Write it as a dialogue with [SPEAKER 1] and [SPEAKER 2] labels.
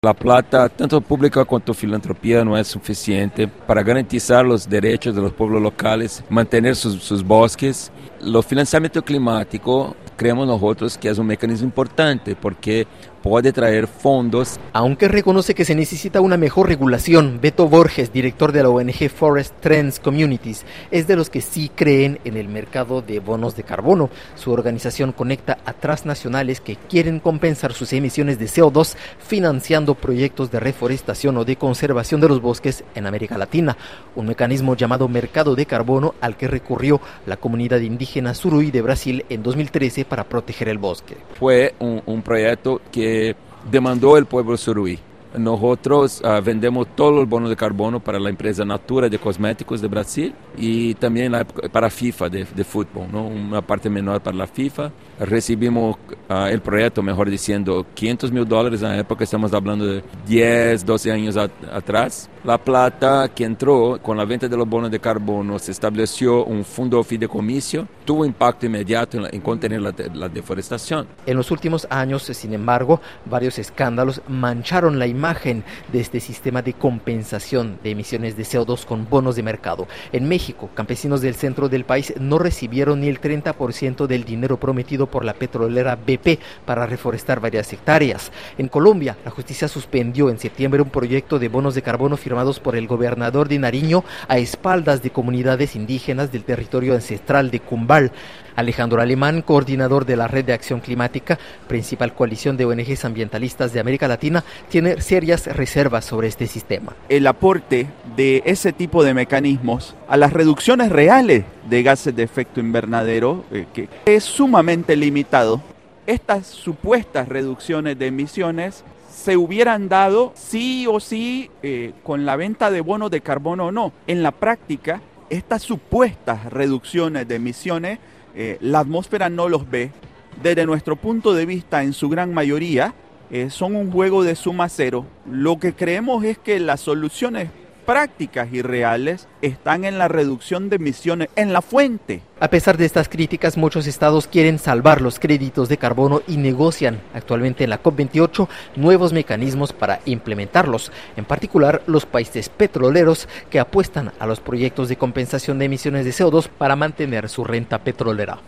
[SPEAKER 1] La plata, tanto pública como filantropía, no es suficiente para garantizar los derechos de los pueblos locales, mantener sus, sus bosques. Lo financiamiento climático creemos nosotros que es un mecanismo importante porque puede traer fondos.
[SPEAKER 2] Aunque reconoce que se necesita una mejor regulación, Beto Borges, director de la ONG Forest Trends Communities, es de los que sí creen en el mercado de bonos de carbono. Su organización conecta a transnacionales que quieren compensar sus emisiones de CO2 financiando proyectos de reforestación o de conservación de los bosques en América Latina, un mecanismo llamado mercado de carbono al que recurrió la comunidad indígena Suruí de Brasil en 2013 para proteger el bosque.
[SPEAKER 1] Fue un, un proyecto que demandó el pueblo suruí. Nosotros uh, vendemos todos los bonos de carbono para la empresa Natura de Cosméticos de Brasil y también la, para FIFA de, de fútbol, ¿no? una parte menor para la FIFA. Recibimos uh, el proyecto, mejor diciendo, 500 mil dólares en la época, estamos hablando de 10, 12 años atrás. La plata que entró con la venta de los bonos de carbono se estableció un fondo fideicomiso, tuvo impacto inmediato en, la, en contener la, la deforestación.
[SPEAKER 2] En los últimos años, sin embargo, varios escándalos mancharon la imagen de este sistema de compensación de emisiones de CO2 con bonos de mercado. En México, campesinos del centro del país no recibieron ni el 30% del dinero prometido por la petrolera BP para reforestar varias hectáreas. En Colombia, la justicia suspendió en septiembre un proyecto de bonos de carbono firmados por el gobernador de Nariño a espaldas de comunidades indígenas del territorio ancestral de Cumbal. Alejandro Alemán, coordinador de la Red de Acción Climática, principal coalición de ONGs ambientalistas de América Latina, tiene serias reservas sobre este sistema.
[SPEAKER 3] El aporte de ese tipo de mecanismos a las reducciones reales de gases de efecto invernadero, eh, es sumamente limitado, estas supuestas reducciones de emisiones se hubieran dado sí o sí eh, con la venta de bonos de carbono o no. En la práctica, estas supuestas reducciones de emisiones eh, la atmósfera no los ve. Desde nuestro punto de vista, en su gran mayoría, eh, son un juego de suma cero. Lo que creemos es que las soluciones prácticas y reales están en la reducción de emisiones, en la fuente.
[SPEAKER 2] A pesar de estas críticas, muchos estados quieren salvar los créditos de carbono y negocian actualmente en la COP28 nuevos mecanismos para implementarlos, en particular los países petroleros que apuestan a los proyectos de compensación de emisiones de CO2 para mantener su renta petrolera.